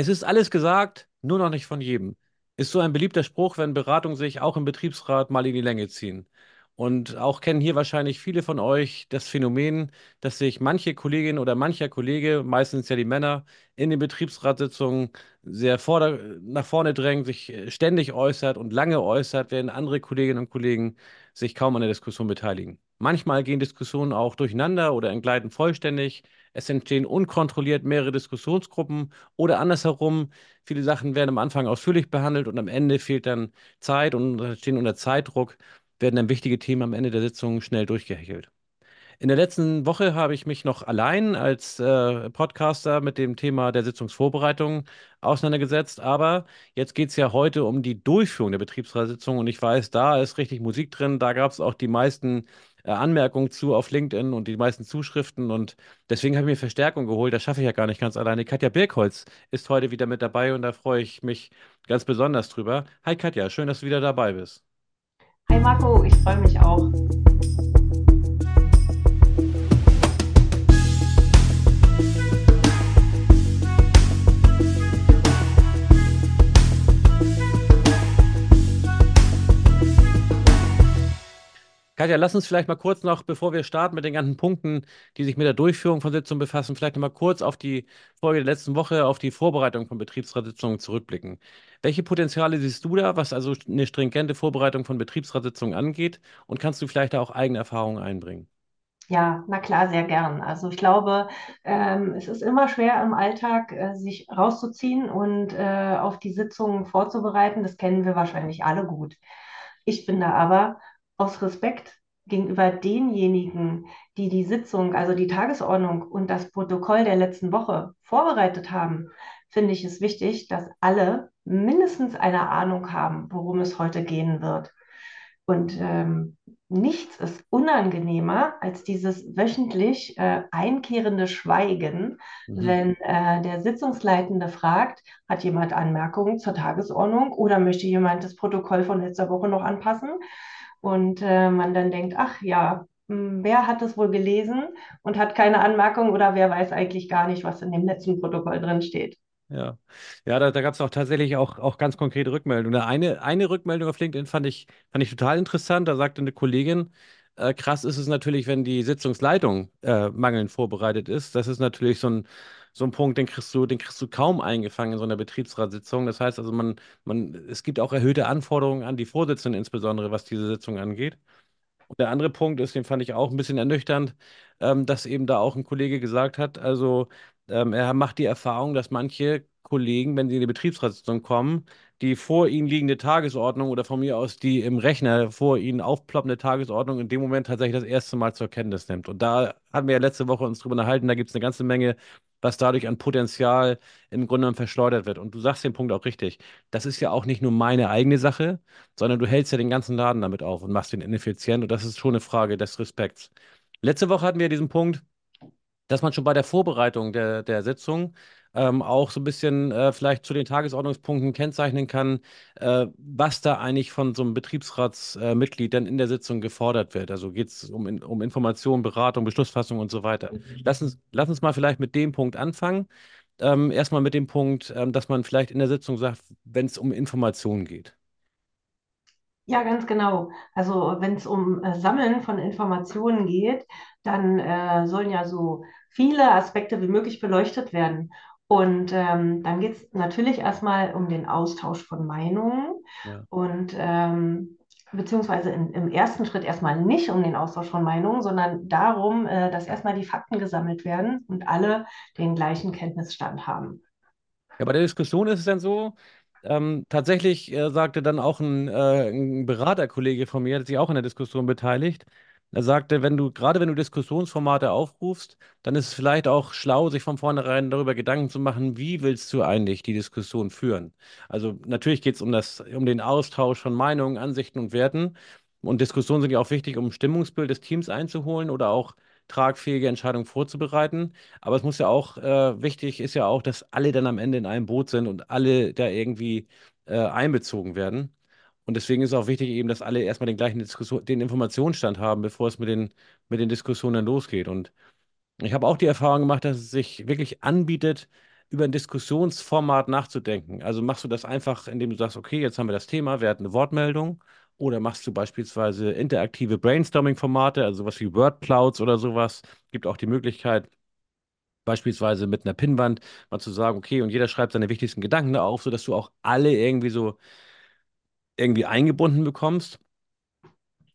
Es ist alles gesagt, nur noch nicht von jedem. Ist so ein beliebter Spruch, wenn Beratungen sich auch im Betriebsrat mal in die Länge ziehen. Und auch kennen hier wahrscheinlich viele von euch das Phänomen, dass sich manche Kollegin oder mancher Kollege, meistens ja die Männer, in den Betriebsratssitzungen sehr nach vorne drängt, sich ständig äußert und lange äußert, während andere Kolleginnen und Kollegen sich kaum an der Diskussion beteiligen. Manchmal gehen Diskussionen auch durcheinander oder entgleiten vollständig. Es entstehen unkontrolliert mehrere Diskussionsgruppen oder andersherum. Viele Sachen werden am Anfang ausführlich behandelt und am Ende fehlt dann Zeit und stehen unter Zeitdruck, werden dann wichtige Themen am Ende der Sitzung schnell durchgehechelt. In der letzten Woche habe ich mich noch allein als äh, Podcaster mit dem Thema der Sitzungsvorbereitung auseinandergesetzt. Aber jetzt geht es ja heute um die Durchführung der Betriebsratssitzung und ich weiß, da ist richtig Musik drin. Da gab es auch die meisten äh, Anmerkungen zu auf LinkedIn und die meisten Zuschriften. Und deswegen habe ich mir Verstärkung geholt. Das schaffe ich ja gar nicht ganz alleine. Katja Birkholz ist heute wieder mit dabei und da freue ich mich ganz besonders drüber. Hi Katja, schön, dass du wieder dabei bist. Hi Marco, ich freue mich auch. Katja, lass uns vielleicht mal kurz noch, bevor wir starten mit den ganzen Punkten, die sich mit der Durchführung von Sitzungen befassen, vielleicht noch mal kurz auf die Folge der letzten Woche, auf die Vorbereitung von Betriebsratssitzungen zurückblicken. Welche Potenziale siehst du da, was also eine stringente Vorbereitung von Betriebsratssitzungen angeht? Und kannst du vielleicht da auch eigene Erfahrungen einbringen? Ja, na klar, sehr gern. Also ich glaube, ähm, es ist immer schwer im Alltag, äh, sich rauszuziehen und äh, auf die Sitzungen vorzubereiten. Das kennen wir wahrscheinlich alle gut. Ich finde aber, aus Respekt gegenüber denjenigen, die die Sitzung, also die Tagesordnung und das Protokoll der letzten Woche vorbereitet haben, finde ich es wichtig, dass alle mindestens eine Ahnung haben, worum es heute gehen wird. Und ähm, nichts ist unangenehmer als dieses wöchentlich äh, einkehrende Schweigen, mhm. wenn äh, der Sitzungsleitende fragt, hat jemand Anmerkungen zur Tagesordnung oder möchte jemand das Protokoll von letzter Woche noch anpassen? Und äh, man dann denkt, ach ja, hm, wer hat es wohl gelesen und hat keine Anmerkung oder wer weiß eigentlich gar nicht, was in dem letzten Protokoll drin steht. Ja, ja, da, da gab es auch tatsächlich auch, auch ganz konkrete Rückmeldungen. Eine, eine Rückmeldung auf LinkedIn fand ich, fand ich total interessant. Da sagte eine Kollegin, äh, krass ist es natürlich, wenn die Sitzungsleitung äh, mangelnd vorbereitet ist. Das ist natürlich so ein, so ein Punkt, den kriegst du, den kriegst du kaum eingefangen in so einer Betriebsratssitzung. Das heißt also, man, man, es gibt auch erhöhte Anforderungen an die Vorsitzenden, insbesondere was diese Sitzung angeht. Und der andere Punkt ist, den fand ich auch ein bisschen ernüchternd, ähm, dass eben da auch ein Kollege gesagt hat, also ähm, er macht die Erfahrung, dass manche Kollegen, wenn sie in die Betriebsratssitzung kommen, die vor ihnen liegende Tagesordnung oder von mir aus die im Rechner vor ihnen aufploppende Tagesordnung in dem Moment tatsächlich das erste Mal zur Kenntnis nimmt. Und da hatten wir ja letzte Woche uns drüber unterhalten, da gibt es eine ganze Menge was dadurch an Potenzial im Grunde genommen verschleudert wird. Und du sagst den Punkt auch richtig. Das ist ja auch nicht nur meine eigene Sache, sondern du hältst ja den ganzen Laden damit auf und machst ihn ineffizient. Und das ist schon eine Frage des Respekts. Letzte Woche hatten wir diesen Punkt, dass man schon bei der Vorbereitung der, der Sitzung ähm, auch so ein bisschen äh, vielleicht zu den Tagesordnungspunkten kennzeichnen kann, äh, was da eigentlich von so einem Betriebsratsmitglied äh, dann in der Sitzung gefordert wird. Also geht es um, um Information, Beratung, Beschlussfassung und so weiter. Mhm. Lass uns, lass uns mal vielleicht mit dem Punkt anfangen. Ähm, erstmal mit dem Punkt, ähm, dass man vielleicht in der Sitzung sagt, wenn es um Informationen geht. Ja, ganz genau. Also wenn es um äh, Sammeln von Informationen geht, dann äh, sollen ja so viele Aspekte wie möglich beleuchtet werden. Und ähm, dann geht es natürlich erstmal um den Austausch von Meinungen ja. und ähm, beziehungsweise in, im ersten Schritt erstmal nicht um den Austausch von Meinungen, sondern darum, äh, dass erstmal die Fakten gesammelt werden und alle den gleichen Kenntnisstand haben. Ja, bei der Diskussion ist es dann so, ähm, tatsächlich äh, sagte dann auch ein, äh, ein Beraterkollege von mir, der sich auch in der Diskussion beteiligt, er sagte, wenn du, gerade wenn du Diskussionsformate aufrufst, dann ist es vielleicht auch schlau, sich von vornherein darüber Gedanken zu machen, wie willst du eigentlich die Diskussion führen? Also natürlich geht es um das, um den Austausch von Meinungen, Ansichten und Werten. Und Diskussionen sind ja auch wichtig, um ein Stimmungsbild des Teams einzuholen oder auch tragfähige Entscheidungen vorzubereiten. Aber es muss ja auch, äh, wichtig ist ja auch, dass alle dann am Ende in einem Boot sind und alle da irgendwie äh, einbezogen werden. Und deswegen ist es auch wichtig, eben, dass alle erstmal den gleichen Diskussion, den Informationsstand haben, bevor es mit den, mit den Diskussionen losgeht. Und ich habe auch die Erfahrung gemacht, dass es sich wirklich anbietet, über ein Diskussionsformat nachzudenken. Also machst du das einfach, indem du sagst, okay, jetzt haben wir das Thema, wir hatten eine Wortmeldung. Oder machst du beispielsweise interaktive Brainstorming-Formate, also sowas wie Wordclouds oder sowas. Gibt auch die Möglichkeit, beispielsweise mit einer Pinnwand mal zu sagen, okay, und jeder schreibt seine wichtigsten Gedanken da auf, sodass du auch alle irgendwie so irgendwie eingebunden bekommst.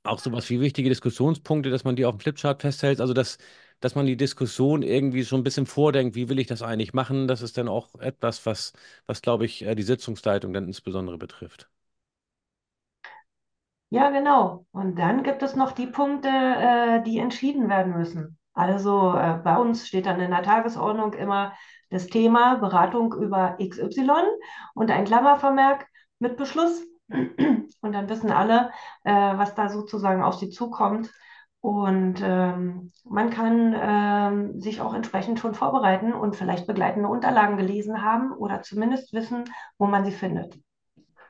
Auch sowas wie wichtige Diskussionspunkte, dass man die auf dem Flipchart festhält. Also, dass, dass man die Diskussion irgendwie schon ein bisschen vordenkt, wie will ich das eigentlich machen. Das ist dann auch etwas, was, was glaube ich, äh, die Sitzungsleitung dann insbesondere betrifft. Ja, genau. Und dann gibt es noch die Punkte, äh, die entschieden werden müssen. Also äh, bei uns steht dann in der Tagesordnung immer das Thema Beratung über XY und ein Klammervermerk mit Beschluss. Und dann wissen alle, äh, was da sozusagen auf sie zukommt. Und ähm, man kann ähm, sich auch entsprechend schon vorbereiten und vielleicht begleitende Unterlagen gelesen haben oder zumindest wissen, wo man sie findet.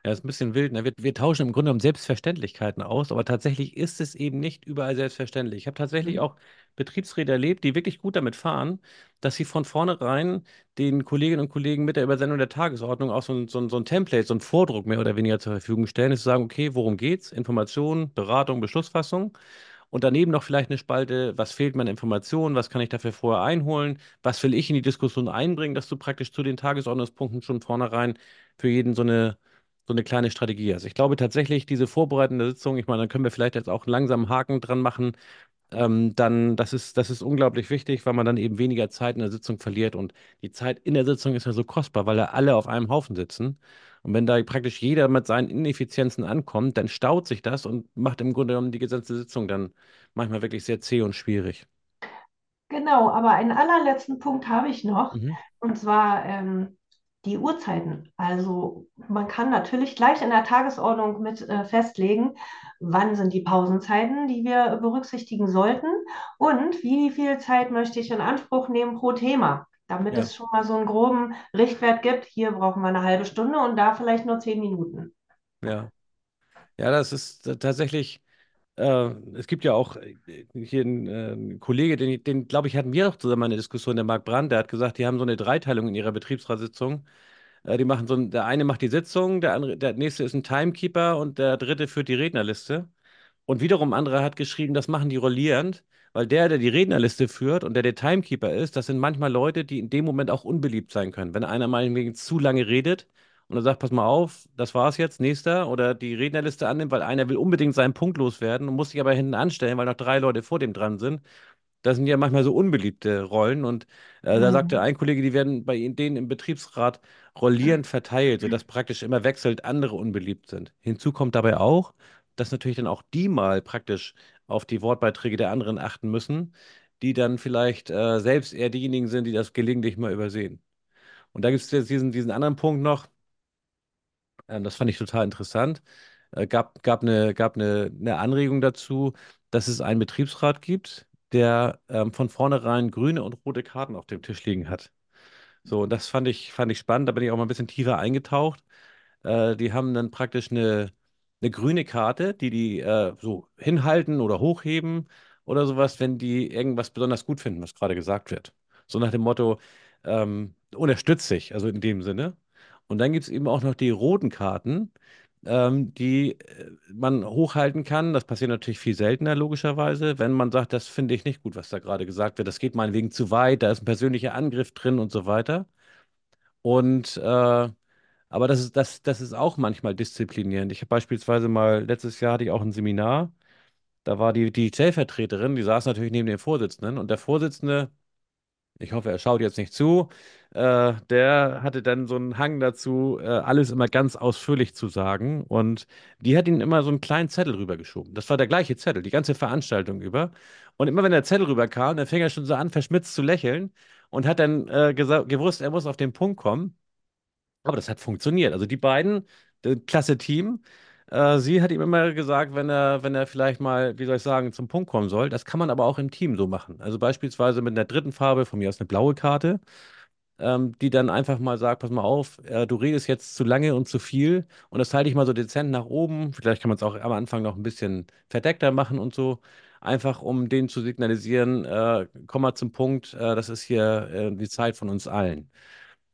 Ja, ist ein bisschen wild. Ne? Wir, wir tauschen im Grunde genommen Selbstverständlichkeiten aus, aber tatsächlich ist es eben nicht überall selbstverständlich. Ich habe tatsächlich Mhm. auch Betriebsräte erlebt, die wirklich gut damit fahren, dass sie von vornherein den Kolleginnen und Kollegen mit der Übersendung der Tagesordnung auch so ein, so so ein Template, so ein Vordruck mehr oder weniger zur Verfügung stellen, ist zu sagen, okay, worum geht's? Information, Beratung, Beschlussfassung. Und daneben noch vielleicht eine Spalte, was fehlt mir an Informationen, was kann ich dafür vorher einholen, was will ich in die Diskussion einbringen, dass du praktisch zu den Tagesordnungspunkten schon vornherein für jeden so eine, so eine kleine Strategie hast. Ich glaube tatsächlich, diese vorbereitende Sitzung, ich meine, dann können wir vielleicht jetzt auch langsam einen Haken dran machen, ähm, dann, das ist, das ist unglaublich wichtig, weil man dann eben weniger Zeit in der Sitzung verliert. Und die Zeit in der Sitzung ist ja so kostbar, weil da alle auf einem Haufen sitzen. Und wenn da praktisch jeder mit seinen Ineffizienzen ankommt, dann staut sich das und macht im Grunde genommen die gesamte Sitzung dann manchmal wirklich sehr zäh und schwierig. Genau, aber einen allerletzten Punkt habe ich noch, Mhm. und zwar ähm, die Uhrzeiten. Also man kann natürlich gleich in der Tagesordnung mit äh, festlegen, wann sind die Pausenzeiten, die wir berücksichtigen sollten und wie viel Zeit möchte ich in Anspruch nehmen pro Thema, damit Ja, es schon mal so einen groben Richtwert gibt. Hier brauchen wir eine halbe Stunde und da vielleicht nur zehn Minuten. ja. Ja, das ist tatsächlich. Äh, es gibt ja auch äh, hier einen, äh, einen Kollege, den, den glaube ich, hatten wir auch zusammen eine Diskussion, der Marc Brandt, der hat gesagt, die haben so eine Dreiteilung in ihrer Betriebsratssitzung. Äh, die machen so ein, der eine macht die Sitzung, der andere, der nächste ist ein Timekeeper und der dritte führt die Rednerliste. Und wiederum andere hat geschrieben, das machen die rollierend, weil der, der die Rednerliste führt und der der Timekeeper ist, das sind manchmal Leute, die in dem Moment auch unbeliebt sein können. Wenn einer meinetwegen zu lange redet und er sagt, pass mal auf, das war's jetzt, nächster, oder die Rednerliste annimmt, weil einer will unbedingt seinen Punkt loswerden und muss sich aber hinten anstellen, weil noch drei Leute vor dem dran sind. Das sind ja manchmal so unbeliebte Rollen. Und äh, da sagte Mhm. ein Kollege, die werden bei denen im Betriebsrat rollierend verteilt, sodass praktisch immer wechselnd andere unbeliebt sind. Hinzu kommt dabei auch, dass natürlich dann auch die mal praktisch auf die Wortbeiträge der anderen achten müssen, die dann vielleicht äh, selbst eher diejenigen sind, die das gelegentlich mal übersehen. Und da gibt es jetzt diesen, diesen anderen Punkt noch, ähm, das fand ich total interessant. Äh, gab, gab eine, gab eine, eine Anregung dazu, dass es einen Betriebsrat gibt, der ähm, von vornherein grüne und rote Karten auf dem Tisch liegen hat. So, und das fand ich, fand ich spannend. Da bin ich auch mal ein bisschen tiefer eingetaucht. Äh, die haben dann praktisch eine, eine grüne Karte, die die äh, so hinhalten oder hochheben oder sowas, wenn die irgendwas besonders gut finden, was gerade gesagt wird. So nach dem Motto, ähm, unterstütze ich, also in dem Sinne. Und dann gibt es eben auch noch die roten Karten, ähm, die äh, man hochhalten kann. Das passiert natürlich viel seltener, logischerweise, wenn man sagt, das finde ich nicht gut, was da gerade gesagt wird. Das geht meinetwegen zu weit, da ist ein persönlicher Angriff drin und so weiter. Und äh, aber das ist, das, das ist auch manchmal disziplinierend. Ich habe beispielsweise mal, letztes Jahr hatte ich auch ein Seminar, da war die, die Stellvertreterin, die saß natürlich neben dem Vorsitzenden und der Vorsitzende, ich hoffe, er schaut jetzt nicht zu, äh, der hatte dann so einen Hang dazu, äh, alles immer ganz ausführlich zu sagen und die hat ihm immer so einen kleinen Zettel rübergeschoben. Das war der gleiche Zettel, die ganze Veranstaltung über. Und immer wenn der Zettel rüberkam, dann fing er schon so an, verschmitzt zu lächeln und hat dann äh, gewusst, er muss auf den Punkt kommen. Aber das hat funktioniert. Also die beiden, klasse Team. Äh, sie hat ihm immer gesagt, wenn er, wenn er vielleicht mal, wie soll ich sagen, zum Punkt kommen soll. Das kann man aber auch im Team so machen. Also beispielsweise mit einer dritten Farbe, von mir aus eine blaue Karte, ähm, die dann einfach mal sagt, pass mal auf, äh, du redest jetzt zu lange und zu viel und das halte ich mal so dezent nach oben. Vielleicht kann man es auch am Anfang noch ein bisschen verdeckter machen und so. Einfach um denen zu signalisieren, äh, komm mal zum Punkt, äh, das ist hier äh, die Zeit von uns allen.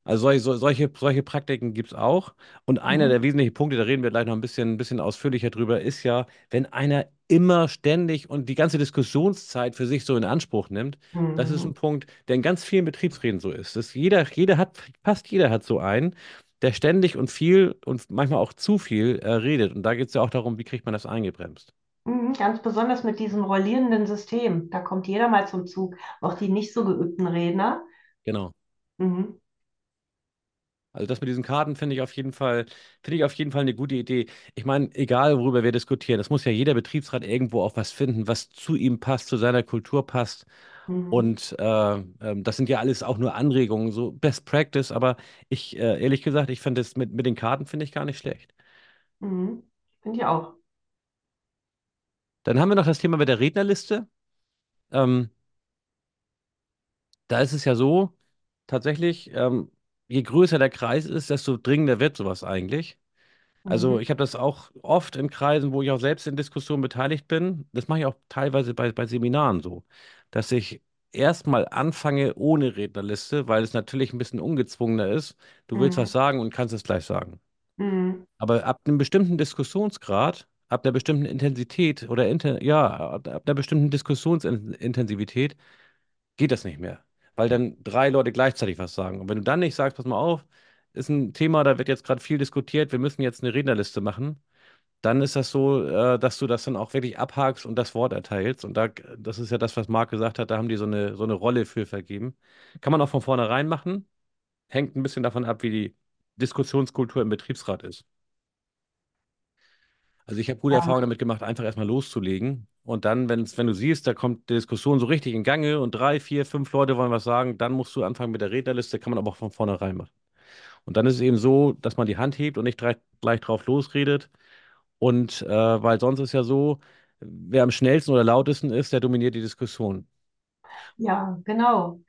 Also solche, so- solche, solche Praktiken gibt es auch. Und einer Mhm. der wesentlichen Punkte, da reden wir gleich noch ein bisschen, ein bisschen ausführlicher drüber, ist ja, wenn einer immer ständig und die ganze Diskussionszeit für sich so in Anspruch nimmt, das ist ein Mhm. Punkt, der in ganz vielen Betriebsräten so ist. Dass jeder, jeder hat, fast jeder hat so einen, der ständig und viel und manchmal auch zu viel äh, redet. Und da geht es ja auch darum, wie kriegt man das eingebremst. Mhm. Ganz besonders mit diesem rollierenden System. Da kommt jeder mal zum Zug. Auch die nicht so geübten Redner. Genau. Mhm. Also das mit diesen Karten finde ich auf jeden Fall, finde ich auf jeden Fall eine gute Idee. Ich meine, egal worüber wir diskutieren, es muss ja jeder Betriebsrat irgendwo auch was finden, was zu ihm passt, zu seiner Kultur passt. Mhm. Und äh, ähm, das sind ja alles auch nur Anregungen, so Best Practice. Aber ich, äh, ehrlich gesagt, ich finde das mit, mit den Karten finde ich gar nicht schlecht. Mhm. Finde ich auch. Dann haben wir noch das Thema mit der Rednerliste. Ähm, da ist es ja so, tatsächlich, ähm, je größer der Kreis ist, desto dringender wird sowas eigentlich. Also Mhm. ich habe das auch oft in Kreisen, wo ich auch selbst in Diskussionen beteiligt bin. Das mache ich auch teilweise bei, bei Seminaren so, dass ich erstmal anfange ohne Rednerliste, weil es natürlich ein bisschen ungezwungener ist. Du willst was Mhm. sagen und kannst es gleich sagen. Mhm. Aber ab einem bestimmten Diskussionsgrad, ab einer bestimmten Intensität oder inter, ja, ab einer bestimmten Diskussionsintensivität geht das nicht mehr. Weil dann drei Leute gleichzeitig was sagen. Und wenn du dann nicht sagst, pass mal auf, ist ein Thema, da wird jetzt gerade viel diskutiert, wir müssen jetzt eine Rednerliste machen, dann ist das so, äh, dass du das dann auch wirklich abhakst und das Wort erteilst. Und da, das ist ja das, was Marc gesagt hat, da haben die so eine, so eine Rolle für vergeben. Kann man auch von vornherein machen, hängt ein bisschen davon ab, wie die Diskussionskultur im Betriebsrat ist. Also ich habe gute Erfahrungen Ja. damit gemacht, einfach erstmal loszulegen. Und dann, wenn's, wenn du siehst, da kommt die Diskussion so richtig in Gange und drei, vier, fünf Leute wollen was sagen, dann musst du anfangen mit der Rednerliste, kann man aber auch von vornherein machen. Und dann ist es eben so, dass man die Hand hebt und nicht gleich, gleich drauf losredet. Und äh, weil sonst ist ja so, wer am schnellsten oder lautesten ist, der dominiert die Diskussion. Ja, genau.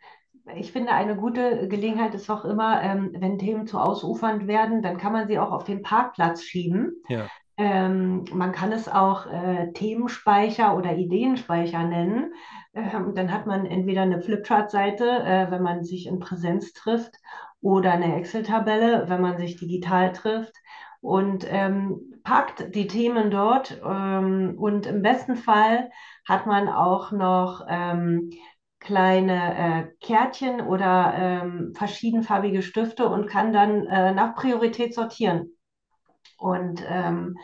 Ich finde, eine gute Gelegenheit ist auch immer, ähm, wenn Themen zu ausufernd werden, dann kann man sie auch auf den Parkplatz schieben. Ja. Ähm, man kann es auch äh, Themenspeicher oder Ideenspeicher nennen. Ähm, dann hat man entweder eine Flipchart-Seite, äh, wenn man sich in Präsenz trifft, oder eine Excel-Tabelle, wenn man sich digital trifft. Und ähm, packt die Themen dort. Ähm, und im besten Fall hat man auch noch ähm, kleine äh, Kärtchen oder ähm, verschiedenfarbige Stifte und kann dann äh, nach Priorität sortieren und ähm,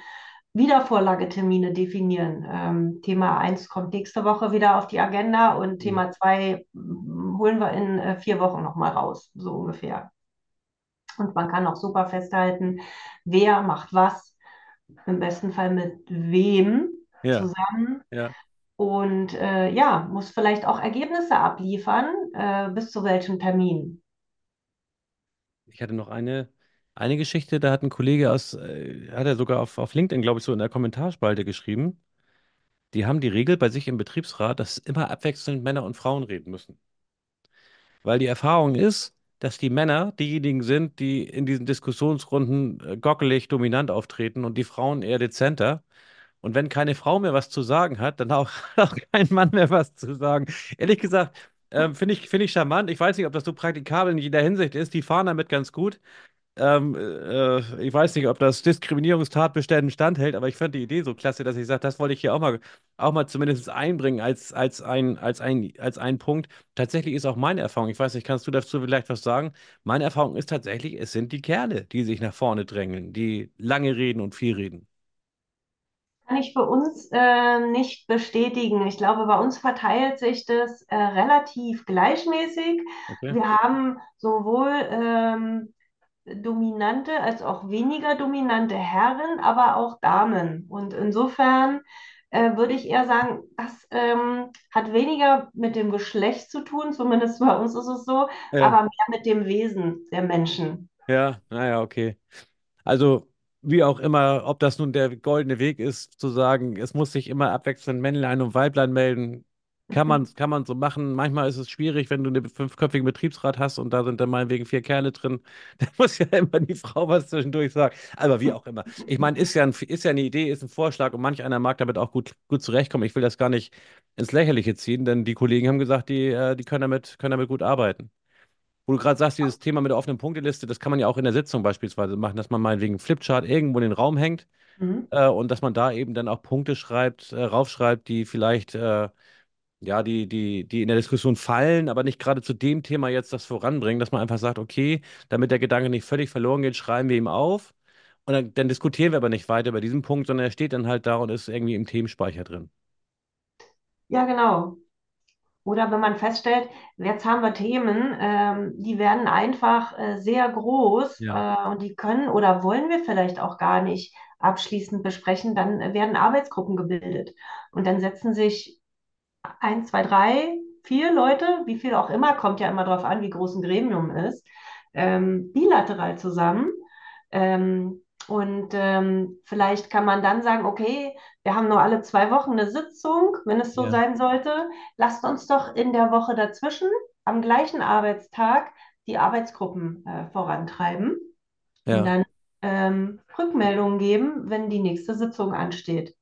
Wiedervorlagetermine definieren. Ähm, Thema eins kommt nächste Woche wieder auf die Agenda und Mhm. Thema 2 holen wir in äh, vier Wochen nochmal raus, so ungefähr. Und man kann auch super festhalten, wer macht was, im besten Fall mit wem Ja, zusammen ja. und äh, ja, muss vielleicht auch Ergebnisse abliefern, äh, bis zu welchem Termin. Ich hatte noch eine, eine Geschichte, da hat ein Kollege aus, äh, hat er sogar auf, auf LinkedIn, glaube ich, so in der Kommentarspalte geschrieben. Die haben die Regel bei sich im Betriebsrat, dass immer abwechselnd Männer und Frauen reden müssen. Weil die Erfahrung ist, dass die Männer diejenigen sind, die in diesen Diskussionsrunden äh, gockelig dominant auftreten und die Frauen eher dezenter. Und wenn keine Frau mehr was zu sagen hat, dann auch, auch kein Mann mehr was zu sagen. Ehrlich gesagt, ähm, finde ich, finde ich charmant. Ich weiß nicht, ob das so praktikabel in jeder Hinsicht ist. Die fahren damit ganz gut. Ähm, äh, ich weiß nicht, ob das Diskriminierungstatbeständen standhält, aber ich fand die Idee so klasse, dass ich sage, das wollte ich hier auch mal, auch mal zumindest einbringen als, als ein, als ein, als ein Punkt. Tatsächlich ist auch meine Erfahrung, ich weiß nicht, kannst du dazu vielleicht was sagen? Meine Erfahrung ist tatsächlich, es sind die Kerle, die sich nach vorne drängeln, die lange reden und viel reden. Kann ich für uns äh, nicht bestätigen. Ich glaube, bei uns verteilt sich das äh, relativ gleichmäßig. Okay? Wir haben sowohl ähm, dominante als auch weniger dominante Herren, aber auch Damen. Und insofern äh, würde ich eher sagen, das ähm, hat weniger mit dem Geschlecht zu tun, zumindest bei uns ist es so, Ja, aber mehr mit dem Wesen der Menschen. ja, naja, okay. Also, wie auch immer, ob das nun der goldene Weg ist, zu sagen, es muss sich immer abwechselnd Männlein und Weiblein melden, kann man, kann man so machen. Manchmal ist es schwierig, wenn du einen fünfköpfigen Betriebsrat hast und da sind dann meinetwegen vier Kerle drin. Da muss ja immer die Frau was zwischendurch sagen. Aber wie auch immer. Ich meine, ist ja, ein, ist ja eine Idee, ist ein Vorschlag und manch einer mag damit auch gut, gut zurechtkommen. Ich will das gar nicht ins Lächerliche ziehen, denn die Kollegen haben gesagt, die, äh, die können damit, können damit gut arbeiten. wo du gerade sagst, dieses Thema mit der offenen Punkteliste, das kann man ja auch in der Sitzung beispielsweise machen, dass man meinetwegen Flipchart irgendwo in den Raum hängt Mhm. äh, und dass man da eben dann auch Punkte schreibt, äh, raufschreibt, die vielleicht äh, ja, die, die, die in der Diskussion fallen, aber nicht gerade zu dem Thema jetzt das voranbringen, dass man einfach sagt, okay, damit der Gedanke nicht völlig verloren geht, schreiben wir ihm auf. Und dann, dann diskutieren wir aber nicht weiter über diesen Punkt, sondern er steht dann halt da und ist irgendwie im Themenspeicher drin. Ja, genau. Oder wenn man feststellt, jetzt haben wir Themen, ähm, die werden einfach äh, sehr groß Ja. äh, und die können oder wollen wir vielleicht auch gar nicht abschließend besprechen, dann werden Arbeitsgruppen gebildet. Und dann setzen sich ein, zwei, drei, vier Leute, wie viel auch immer, kommt ja immer darauf an, wie groß ein Gremium ist, ähm, bilateral zusammen. Ähm, und ähm, vielleicht kann man dann sagen, okay, wir haben nur alle zwei Wochen eine Sitzung, wenn es so Ja. sein sollte. Lasst uns doch in der Woche dazwischen am gleichen Arbeitstag die Arbeitsgruppen äh, vorantreiben und Ja. dann ähm, Rückmeldungen geben, wenn die nächste Sitzung ansteht.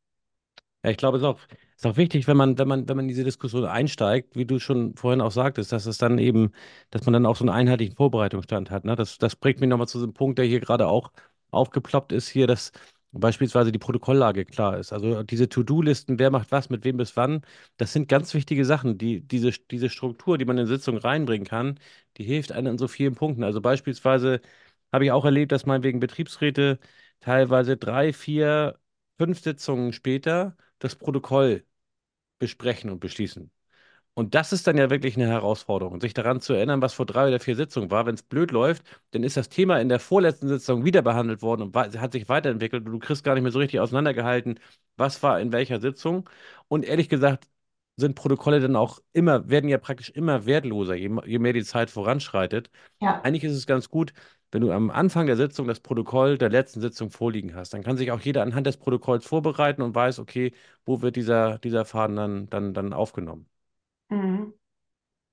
Ja, ich glaube, es ist auch, ist auch wichtig, wenn man, wenn man, wenn man in diese Diskussion einsteigt, wie du schon vorhin auch sagtest, dass es dann eben, dass man dann auch so einen einheitlichen Vorbereitungsstand hat. Ne? Das, das bringt mich nochmal zu einem Punkt, der hier gerade auch aufgeploppt ist, hier, dass beispielsweise die Protokolllage klar ist. Also diese To-Do-Listen, wer macht was, mit wem bis wann, das sind ganz wichtige Sachen. Die, diese, diese Struktur, die man in Sitzungen reinbringen kann, die hilft einem in so vielen Punkten. Also beispielsweise habe ich auch erlebt, dass meinetwegen Betriebsräte teilweise drei, vier, fünf Sitzungen später das Protokoll besprechen und beschließen. Und das ist dann ja wirklich eine Herausforderung, sich daran zu erinnern, was vor drei oder vier Sitzungen war. Wenn es blöd läuft, dann ist das Thema in der vorletzten Sitzung wieder behandelt worden und hat sich weiterentwickelt und du kriegst gar nicht mehr so richtig auseinandergehalten, was war in welcher Sitzung. Und ehrlich gesagt sind Protokolle dann auch immer, werden ja praktisch immer wertloser, je, je mehr die Zeit voranschreitet. Ja. Eigentlich ist es ganz gut, wenn du am Anfang der Sitzung das Protokoll der letzten Sitzung vorliegen hast. Dann kann sich auch jeder anhand des Protokolls vorbereiten und weiß, okay, wo wird dieser, dieser Faden dann, dann, dann aufgenommen. Mhm.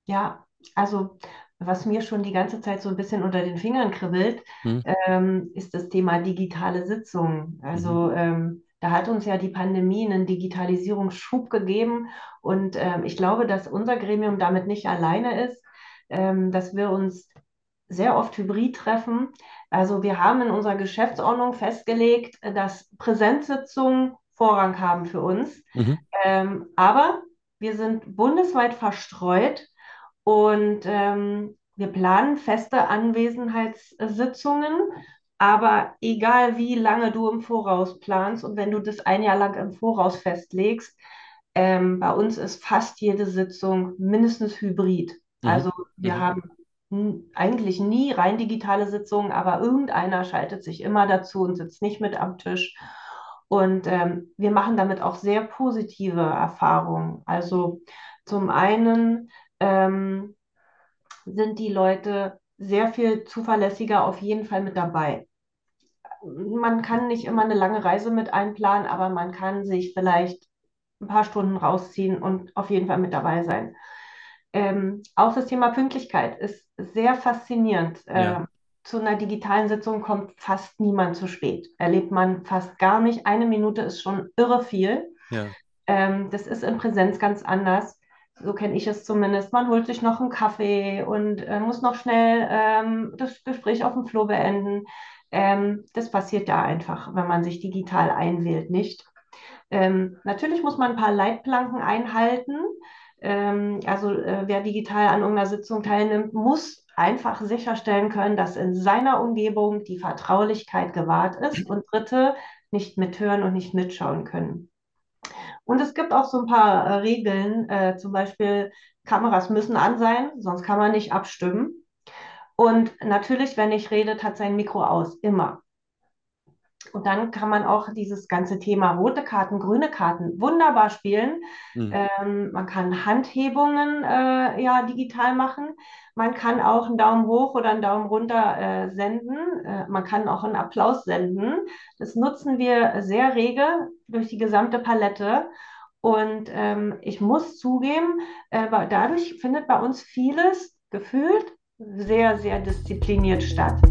Ja, also was mir schon die ganze Zeit so ein bisschen unter den Fingern kribbelt, Hm? ähm, ist das Thema digitale Sitzungen. Mhm. Also ähm, da hat uns ja die Pandemie einen Digitalisierungsschub gegeben und ähm, ich glaube, dass unser Gremium damit nicht alleine ist, ähm, dass wir uns sehr oft hybrid treffen. Also wir haben in unserer Geschäftsordnung festgelegt, dass Präsenzsitzungen Vorrang haben für uns. Mhm. Ähm, aber wir sind bundesweit verstreut und ähm, wir planen feste Anwesenheitssitzungen. Aber egal wie lange du im Voraus planst und wenn du das ein Jahr lang im Voraus festlegst, ähm, bei uns ist fast jede Sitzung mindestens hybrid. Mhm. Also wir Mhm. haben eigentlich nie rein digitale Sitzungen, aber irgendeiner schaltet sich immer dazu und sitzt nicht mit am Tisch. Und ähm, wir machen damit auch sehr positive Erfahrungen. Also zum einen ähm, sind die Leute sehr viel zuverlässiger auf jeden Fall mit dabei. Man kann nicht immer eine lange Reise mit einplanen, aber man kann sich vielleicht ein paar Stunden rausziehen und auf jeden Fall mit dabei sein. Ähm, auch das Thema Pünktlichkeit ist sehr faszinierend. Ja, Ähm, zu einer digitalen Sitzung kommt fast niemand zu spät. Erlebt man fast gar nicht. Eine Minute ist schon irre viel. ja, Ähm, das ist in Präsenz ganz anders. So kenne ich es zumindest. Man holt sich noch einen Kaffee und äh, muss noch schnell ähm, das Gespräch auf dem Flur beenden. Ähm, das passiert da einfach, wenn man sich digital einwählt, nicht. Ähm, natürlich muss man ein paar Leitplanken einhalten. Ähm, also äh, wer digital an irgendeiner Sitzung teilnimmt, muss einfach sicherstellen können, dass in seiner Umgebung die Vertraulichkeit gewahrt ist und Dritte nicht mithören und nicht mitschauen können. Und es gibt auch so ein paar äh, Regeln, äh, zum Beispiel Kameras müssen an sein, sonst kann man nicht abstimmen. Und natürlich, wenn ich rede, hat sein Mikro aus, immer. Und dann kann man auch dieses ganze Thema rote Karten, grüne Karten wunderbar spielen. Mhm. Ähm, man kann Handhebungen äh, ja digital machen. Man kann auch einen Daumen hoch oder einen Daumen runter äh, senden. Äh, man kann auch einen Applaus senden. Das nutzen wir sehr rege durch die gesamte Palette. Und ähm, ich muss zugeben, äh, dadurch findet bei uns vieles gefühlt sehr, sehr diszipliniert statt.